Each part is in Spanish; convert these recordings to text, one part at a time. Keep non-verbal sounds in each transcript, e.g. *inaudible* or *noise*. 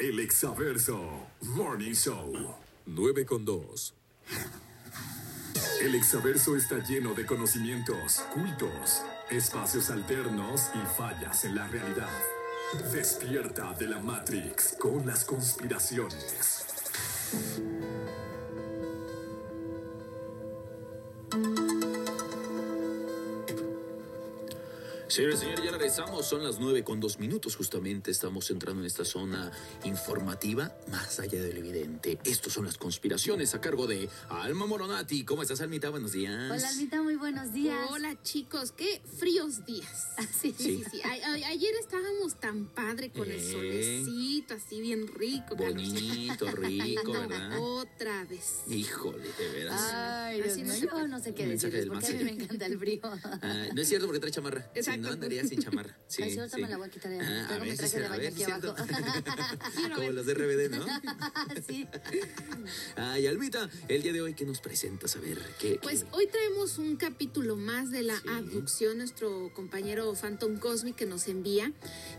El Exaverso Morning Show. 9 con 2. El Exaverso está lleno de conocimientos, cultos, espacios alternos y fallas en la realidad. Despierta de la Matrix con las conspiraciones. Señores, señores, ya regresamos. Son las nueve con dos minutos. Justamente estamos entrando en esta zona informativa más allá del evidente. Estos son las conspiraciones a cargo de Alma Moronati. ¿Cómo estás, Almita? Buenos días. Hola, Almita, muy buenos días. Hola, chicos. Qué fríos días. sí, sí, sí. A- a- ayer estábamos tan padre con el Eh. solecito, así bien rico. Bonito, *laughs* rico, No, ¿verdad? Otra vez. Híjole, de veras. Ay, Dios Así no se yo no sé qué decirles porque a mí me encanta el frío. Ah, no es cierto porque trae chamarra. Exacto. No, andaría sin chamarra. Sí, Ay, sí, ahorita sí. me la voy a quitar. Ah, Tengo a mi ver, traje de baño aquí abajo. *laughs* Como los de RBD, ¿no? *laughs* sí. Ay, Almita, el día de hoy, ¿qué nos presentas? A ver, ¿qué? Pues qué? hoy traemos un capítulo más de la Sí. abducción, nuestro compañero Phantom Cosmic que nos envía.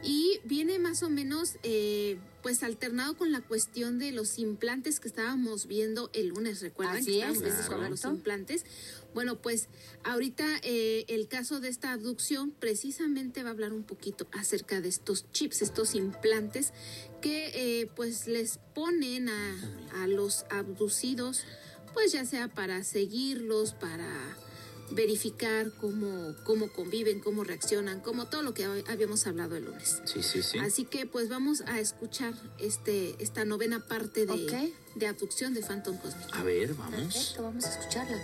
Y viene más o menos, eh, pues alternado con la cuestión de los implantes que estábamos viendo el lunes, ¿recuerdan? Así que es, estábamos eso es viendo los implantes. Bueno, pues ahorita eh, el caso de esta abducción precisamente va a hablar un poquito acerca de estos chips, estos implantes que eh, pues les ponen a, a los abducidos, pues ya sea para seguirlos, para verificar cómo, cómo conviven, cómo reaccionan, como todo lo que habíamos hablado el lunes. Sí, sí, sí. Así que pues vamos a escuchar este esta novena parte de, Ok. de abducción de Phantom Cosmic. A ver, vamos. Perfecto, vamos a escucharla.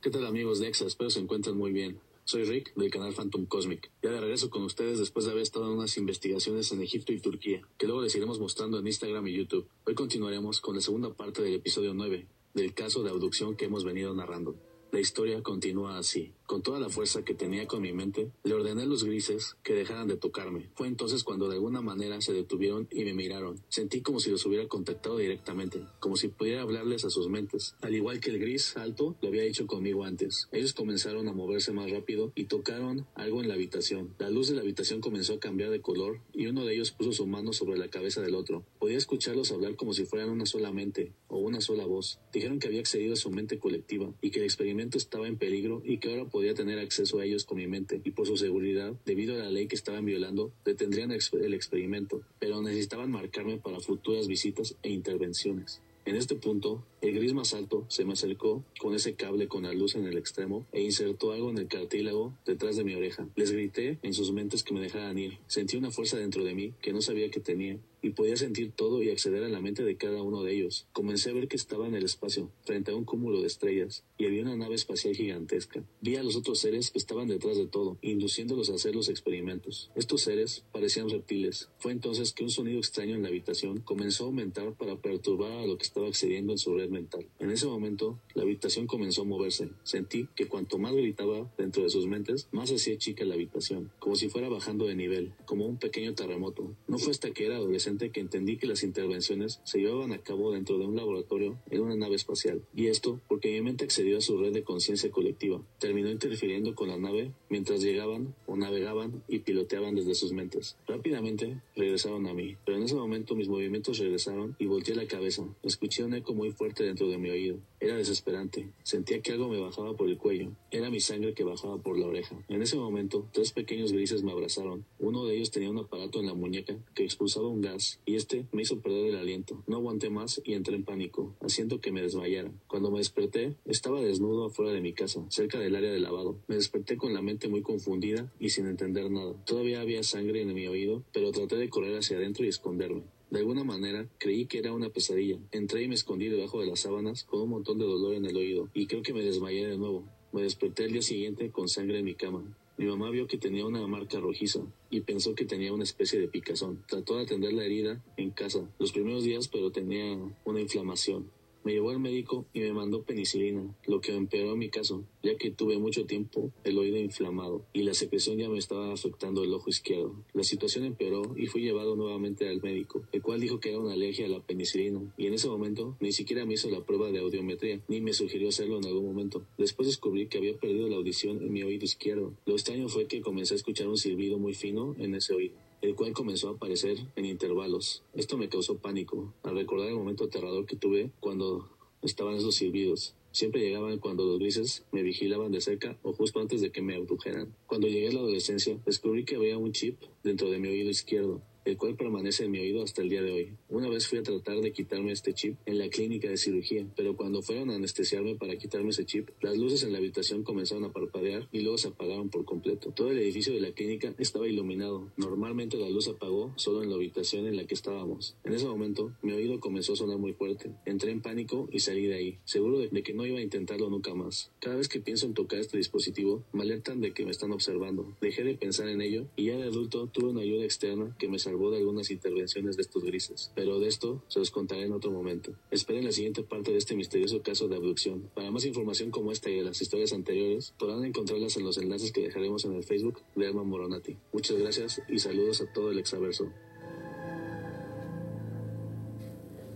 ¿Qué tal amigos de EXA? Espero se encuentren muy bien. Soy Rick del canal Phantom Cosmic. Ya de regreso con ustedes después de haber estado en unas investigaciones en Egipto y Turquía, que luego les iremos mostrando en Instagram y YouTube. Hoy continuaremos con la segunda parte del episodio 9, del caso de abducción que hemos venido narrando. La historia continúa así. Con toda la fuerza que tenía con mi mente, le ordené a los grises que dejaran de tocarme. Fue entonces cuando de alguna manera se detuvieron y me miraron. Sentí como si los hubiera contactado directamente, como si pudiera hablarles a sus mentes. Al igual que el gris alto lo había hecho conmigo antes. Ellos comenzaron a moverse más rápido y tocaron algo en la habitación. La luz de la habitación comenzó a cambiar de color y uno de ellos puso su mano sobre la cabeza del otro. Podía escucharlos hablar como si fueran una sola mente o una sola voz. Dijeron que había accedido a su mente colectiva y que el experimento estaba en peligro y que ahora podía tener acceso a ellos con mi mente y por su seguridad, debido a la ley que estaban violando, detendrían el experimento, pero necesitaban marcarme para futuras visitas e intervenciones. En este punto, el gris más alto se me acercó con ese cable con la luz en el extremo e insertó algo en el cartílago detrás de mi oreja. Les grité en sus mentes que me dejaran ir. Sentí una fuerza dentro de mí que no sabía que tenía y podía sentir todo y acceder a la mente de cada uno de ellos. Comencé a ver que estaba en el espacio, frente a un cúmulo de estrellas, y había una nave espacial gigantesca. Vi a los otros seres que estaban detrás de todo, induciéndolos a hacer los experimentos. Estos seres parecían reptiles. Fue entonces que un sonido extraño en la habitación comenzó a aumentar para perturbar a lo que estaba accediendo en su red mental. En ese momento, la habitación comenzó a moverse. Sentí que cuanto más gritaba dentro de sus mentes, más hacía chica la habitación, como si fuera bajando de nivel, como un pequeño terremoto. No fue hasta que era adolescente que entendí que las intervenciones se llevaban a cabo dentro de un laboratorio en una nave espacial. Y esto porque mi mente accedió a su red de conciencia colectiva. Terminó interfiriendo con la nave mientras llegaban o navegaban y piloteaban desde sus mentes. Rápidamente regresaron a mí, pero en ese momento mis movimientos regresaron y volteé la cabeza. Escuché un eco muy fuerte dentro de mi oído. Era desesperante. Sentía que algo me bajaba por el cuello. Era mi sangre que bajaba por la oreja. En ese momento, tres pequeños grises me abrazaron. Uno de ellos tenía un aparato en la muñeca que expulsaba un gas y este me hizo perder el aliento. No aguanté más y entré en pánico, haciendo que me desmayara. Cuando me desperté, estaba desnudo afuera de mi casa, cerca del área de lavado. Me desperté con la mente muy confundida y sin entender nada. Todavía había sangre en mi oído, pero traté de correr hacia adentro y esconderme. De alguna manera creí que era una pesadilla. Entré y me escondí debajo de las sábanas con un montón de dolor en el oído y creo que me desmayé de nuevo. Me desperté el día siguiente con sangre en mi cama. Mi mamá vio que tenía una marca rojiza y pensó que tenía una especie de picazón. Trató de atender la herida en casa los primeros días, pero tenía una inflamación. Me llevó al médico y me mandó penicilina, lo que empeoró mi caso, ya que tuve mucho tiempo el oído inflamado y la secreción ya me estaba afectando el ojo izquierdo. La situación empeoró y fui llevado nuevamente al médico, el cual dijo que era una alergia a la penicilina y en ese momento ni siquiera me hizo la prueba de audiometría, ni me sugirió hacerlo en algún momento. Después descubrí que había perdido la audición en mi oído izquierdo. Lo extraño fue que comencé a escuchar un silbido muy fino en ese oído. El cual comenzó a aparecer en intervalos. Esto me causó pánico al recordar el momento aterrador que tuve cuando estaban esos silbidos. Siempre llegaban cuando los grises me vigilaban de cerca o justo antes de que me abdujeran. Cuando llegué a la adolescencia, descubrí que había un chip dentro de mi oído izquierdo el cual permanece en mi oído hasta el día de hoy. Una vez fui a tratar de quitarme este chip en la clínica de cirugía, pero cuando fueron a anestesiarme para quitarme ese chip, las luces en la habitación comenzaron a parpadear y luego se apagaron por completo. Todo el edificio de la clínica estaba iluminado. Normalmente la luz apagó solo en la habitación en la que estábamos. En ese momento, mi oído comenzó a sonar muy fuerte. Entré en pánico y salí de ahí, seguro de, que no iba a intentarlo nunca más. Cada vez que pienso en tocar este dispositivo, me alertan de que me están observando. Dejé de pensar en ello y ya de adulto tuve una ayuda externa que me salvó de algunas intervenciones de estos grises, pero de esto se los contaré en otro momento. Esperen la siguiente parte de este misterioso caso de abducción. Para más información como esta y de las historias anteriores, podrán encontrarlas en los enlaces que dejaremos en el Facebook de Alma Moronati. Muchas gracias y saludos a todo el exaverso.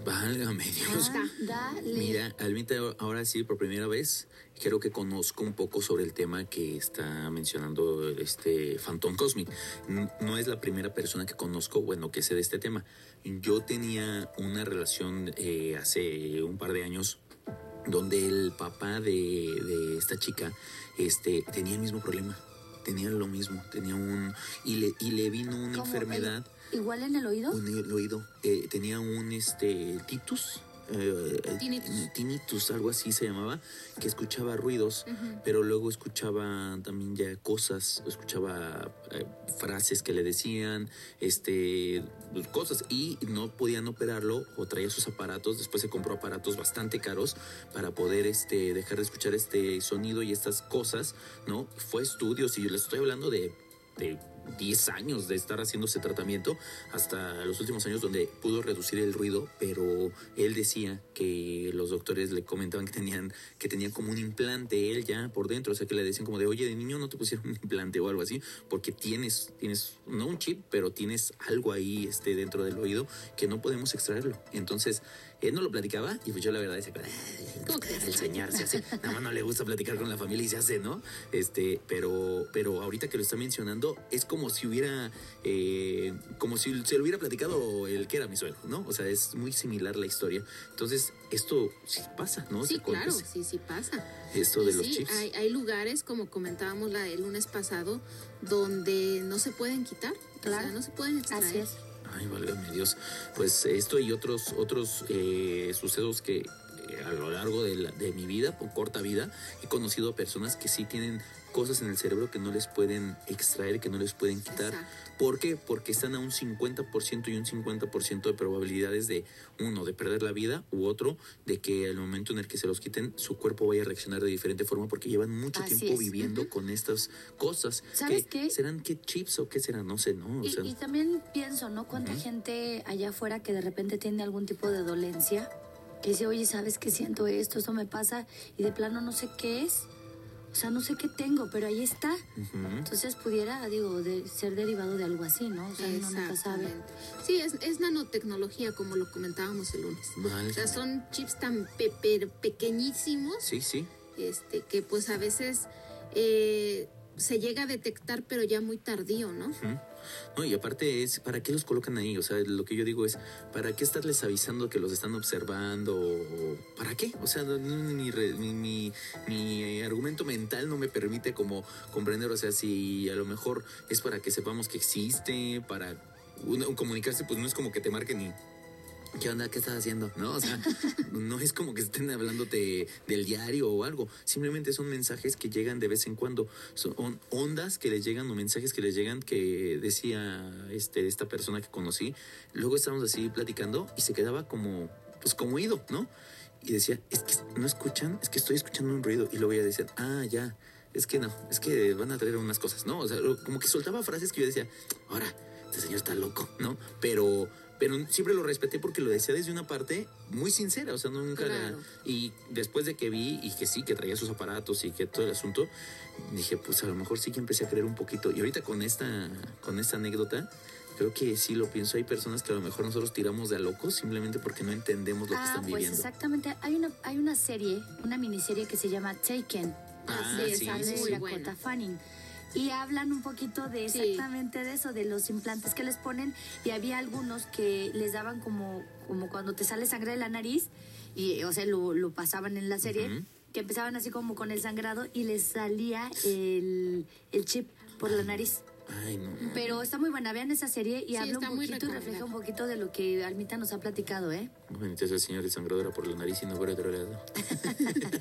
Válgame Dios. Dale. Mira, Almita, ahora sí, por primera vez, creo que conozco un poco sobre el tema que está mencionando este Phantom Cosmic. No es la primera persona que conozco, bueno, que sé de este tema. Yo tenía una relación eh, hace un par de años donde el papá de, de esta chica este, tenía el mismo problema. Tenía lo mismo, tenía un... Y le, y le vino una enfermedad... ¿Igual en el oído? Un el oído. Eh, tenía un este titus. eh, Tinnitus. tinnitus, algo así se llamaba, que escuchaba ruidos, pero luego escuchaba también ya cosas, escuchaba eh, frases que le decían, este, cosas, y no podían operarlo o traía sus aparatos, después se compró aparatos bastante caros para poder este, dejar de escuchar este sonido y estas cosas, ¿no? Fue a estudios y yo les estoy hablando de, de 10 años de estar haciendo ese tratamiento hasta los últimos años donde pudo reducir el ruido, pero él decía que los doctores le comentaban que tenían que tenía como un implante él ya por dentro, o sea que le decían como de, "Oye, de niño no te pusieron un implante o algo así, porque tienes tienes no un chip, pero tienes algo ahí este dentro del oído que no podemos extraerlo." Entonces, él no lo platicaba y pues yo la verdad decía, "Ay, ¿Cómo crees? el señor se hace, nada más no le gusta platicar con la familia y se hace, ¿no? Este, pero ahorita que lo está mencionando, es como si hubiera, eh, como si se lo hubiera platicado el que era mi suegro, ¿no? O sea, es muy similar la historia. Entonces, esto sí pasa, ¿no? Sí, claro, sí, sí pasa. Esto Y de los sí, chips. Hay, hay lugares, como comentábamos la del lunes pasado, donde no se pueden quitar. Claro. O sea, no se pueden extraer. Así es. Ay, válgame Dios. Pues esto y otros, otros eh, sucesos que eh, a lo largo de, la- de mi vida, por corta vida, he conocido a personas que sí tienen cosas en el cerebro que no les pueden extraer, que no les pueden quitar. Exacto. ¿Por qué? Porque están a un 50% y un 50% de probabilidades de, uno, de perder la vida, u otro, de que al momento en el que se los quiten, su cuerpo vaya a reaccionar de diferente forma porque llevan mucho Así tiempo es. viviendo con estas cosas. ¿Sabes que qué? ¿Serán qué chips o qué serán? No sé, ¿no? O Y, sea, y también pienso, ¿no? Cuánta gente allá afuera que de repente tiene algún tipo de dolencia, que dice, oye, ¿sabes qué siento esto? Esto me pasa y de plano no sé qué es. O sea, no sé qué tengo, pero ahí está. Entonces pudiera, digo, de ser derivado de algo así, ¿no? O sea, uno nunca sabe. Sí, es, es nanotecnología, como lo comentábamos el lunes. Válgame. O sea, son chips tan pe- pe- pequeñísimos Sí, sí. este, que pues a veces eh, se llega a detectar, pero ya muy tardío, ¿no? No, y aparte es, ¿para qué los colocan ahí? O sea, lo que yo digo es, ¿para qué estarles avisando que los están observando? ¿Para qué? O sea, mi, mi, mi- argumento mental no me permite como comprender, o sea, si a lo mejor es para que sepamos que existe, para comunicarse, pues no es como que te marquen y... ¿Qué onda? ¿Qué estás haciendo? ¿No? O sea, *laughs* no es como que estén hablándote del diario o algo. Simplemente son mensajes que llegan de vez en cuando. Son ondas que les llegan o mensajes que les llegan que decía este, esta persona que conocí. Luego estábamos así platicando y se quedaba como, pues como oído, ¿no? Y decía, es que no escuchan, es que estoy escuchando un ruido. Y luego ella decía, ah, ya, es que no, es que van a traer unas cosas, ¿no? O sea, como que soltaba frases que yo decía, ahora, este señor está loco, ¿no? Pero, pero siempre lo respeté porque lo decía desde una parte muy sincera, o sea, nunca la-. Y después de que vi y que sí, que traía sus aparatos y que todo el asunto, dije, pues a lo mejor sí que empecé a creer un poquito. Y ahorita con esta, con esta anécdota, creo que sí lo pienso. Hay personas que a lo mejor nosotros tiramos de a locos simplemente porque no entendemos lo que Ah, están pues viviendo. exactamente. Hay una, hay una serie, una miniserie que se llama Taken. Ah, sí, sí, sí. Dakota. Fanning. Y hablan un poquito de Sí. exactamente de eso, de los implantes que les ponen y había algunos que les daban como, como cuando te sale sangre de la nariz y, o sea, lo, lo pasaban en la serie, que empezaban así como con el sangrado y les salía el, el chip por la nariz. Ay, no. no. Pero está muy buena, vean esa serie y Sí, habla un poquito y refleja un poquito de lo que Almita nos ha platicado, ¿eh? Benito es el señor desangradora por la nariz y no por otro lado. *laughs*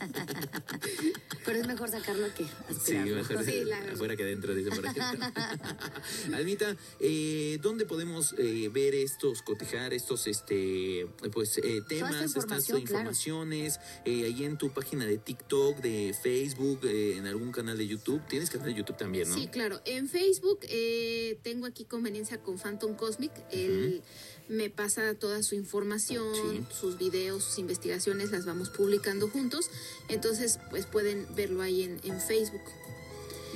Pero es mejor sacarlo que Sí, aspirarlo. mejor Sí, la verdad. afuera que adentro, dice por aquí. *laughs* Almita, eh, ¿dónde podemos eh, ver estos, cotejar estos este pues eh, temas, estas claro. informaciones? eh, ahí en tu página de TikTok, de Facebook, eh, en algún canal de YouTube. Tienes canal de YouTube también, ¿no? Sí, claro. En Facebook eh, tengo aquí conveniencia con Phantom Cosmic. Él me pasa toda su información, Sí. sus videos, sus investigaciones, las vamos publicando juntos. Entonces, pues pueden verlo ahí en, en Facebook.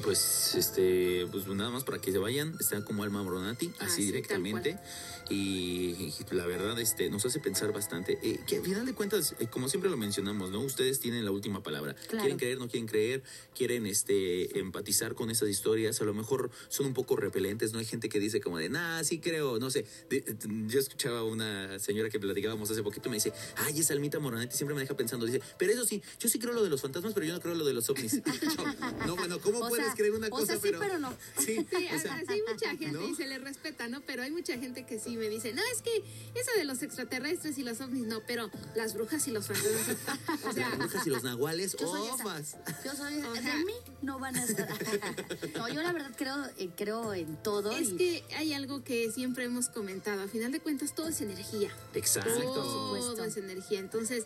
Pues este, pues nada más para que se vayan, están como Alma Moronati, Ah, así sí, directamente. Y, y la verdad, este, nos hace pensar bastante. eh, que al final de cuentas, eh, como siempre lo mencionamos, ¿no? Ustedes tienen la última palabra. Claro. Quieren creer, no quieren creer, quieren este empatizar con esas historias. A lo mejor son un poco repelentes, ¿no? Hay gente que dice como de, nah, sí creo, no sé. De- de- yo escuchaba a una señora que platicábamos hace poquito, me dice, ay, esa Almita Moronati siempre me deja pensando. Dice, pero eso sí, yo sí creo lo de los fantasmas, pero yo no creo lo de los ovnis. *laughs* Yo, no, bueno, ¿cómo O puedes sea, creer una o cosa, sea, sí, pero no. *laughs* Sí, Sí, o sea, hay mucha gente ¿no? y se le respeta, ¿no? Pero hay mucha gente que sí me dice, no, es que eso de los extraterrestres y los ovnis no, pero las brujas y los fantasmas. *laughs* O sea, las brujas y los nahuales, Yo soy esa. ofas. Yo soy O de mí no van a estar. *laughs* no, yo la verdad creo eh, creo en todo es y que hay algo que siempre hemos comentado. A final de cuentas, todo es energía. Exacto. Todo supuesto. es energía. Entonces,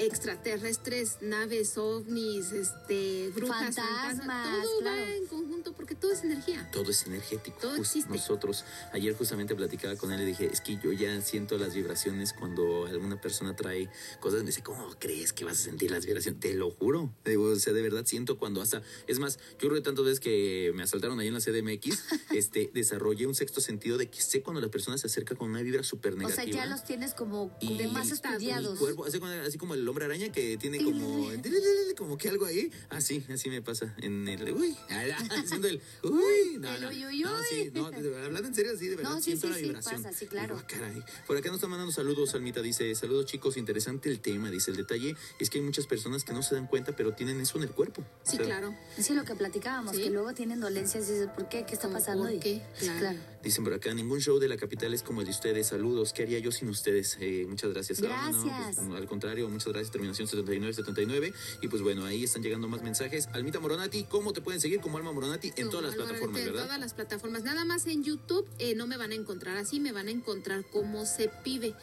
extraterrestres, naves, ovnis, este, brujas, Fantasmas, fantasmas, todo claro. va en conjunto porque todo es energía. Todo es energético. Todo existe. Nosotros, ayer justamente platicaba con él y dije, es que yo ya siento las vibraciones cuando alguna persona trae cosas. Me dice, ¿cómo crees que vas a sentir las vibraciones? Te lo juro. Digo, o sea, de verdad siento cuando hasta. Es más, yo creo que tantas veces que me asaltaron ahí en la CDMX, *laughs* este, desarrollé un sexto sentido de que sé cuando la persona se acerca con una vibra súper o negativa. sea, ya los tienes como Y de más estudiados. cuerpo, así, como- así como el hombre araña que tiene como *laughs* como que algo ahí. Así así me pasa en el uy *laughs* haciendo el uy no, no, no, uy. sí, no, de- hablando en serio sí de verdad No, sí, siento sí, la sí, vibración pasa, sí, claro. Digo, ah, caray. por acá nos está mandando saludos Almita dice saludos chicos interesante el tema dice el detalle es que hay muchas personas que no se dan cuenta pero tienen eso en el cuerpo Sí, O sea, claro. Sí, lo que platicábamos, que luego tienen dolencias y dices, ¿por qué? ¿Qué está ¿Cómo pasando? por qué? Sí, Claro. claro. Dicen por acá, ningún show de la capital es como el de ustedes. Saludos. ¿Qué haría yo sin ustedes? Eh, muchas gracias. Ah, no, Gracias. pues, al contrario, muchas gracias. Terminación 7979. Y pues bueno, ahí están llegando más mensajes. Almita Moronati, ¿cómo te pueden seguir como Alma Moronati? En todas las plataformas, En todas las plataformas. Nada más en YouTube eh, no me van a encontrar así, me van a encontrar como se pibe.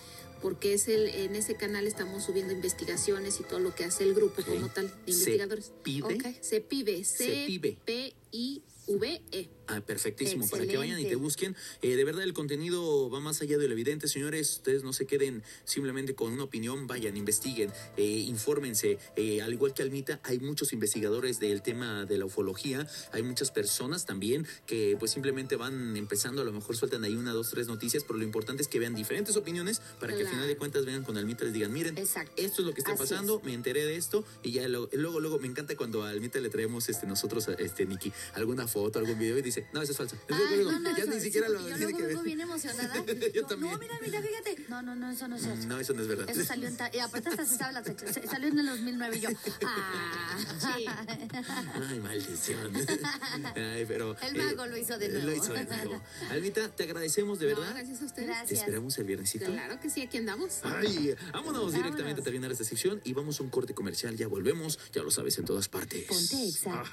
Porque es el, en ese canal estamos subiendo investigaciones y todo lo que hace el grupo como tal de Se investigadores. pide. Ok. Se pibe. Se pibe. C-P-I-V-E. Ah, perfectísimo, para que vayan y te busquen. Eh, de verdad, el contenido va más allá de lo evidente, señores. Ustedes no se queden simplemente con una opinión, vayan, investiguen, eh, infórmense. Eh, al igual que Almita, hay muchos investigadores del tema de la ufología. Hay muchas personas también que pues simplemente van empezando, a lo mejor sueltan ahí una, dos, tres noticias, pero lo importante es que vean diferentes opiniones para que al final de cuentas vengan con Almita y les digan, miren, Exacto. esto es lo que está Así pasando, me enteré de esto y ya luego, luego, luego me encanta cuando a Almita le traemos este, nosotros, este, Nikki, alguna foto, algún video y dice, no, eso es falso. Ay, no, no, ya eso- ni siquiera sí, lo yo luego que vengo bien emocionada. *laughs* Yo no, también. No, mira, mira, fíjate. No, no, no, eso no es cierto. No, eso no es verdad. Eso salió en... ta- Y aparte hasta se sabe la fecha. Salió en el 2009 y yo... *laughs* Ah. Ay, maldición. *laughs* Ay, pero. El mago lo hizo de Lo nuevo. hizo de nuevo. Almita, te agradecemos de No, verdad. gracias a ustedes. Te Gracias. esperamos el viernesito. Claro que sí, aquí andamos. Ay, vámonos directamente Vámonos. a terminar esta sección y vamos a un corte comercial. Ya volvemos, ya lo sabes, en todas partes. Ponte exa.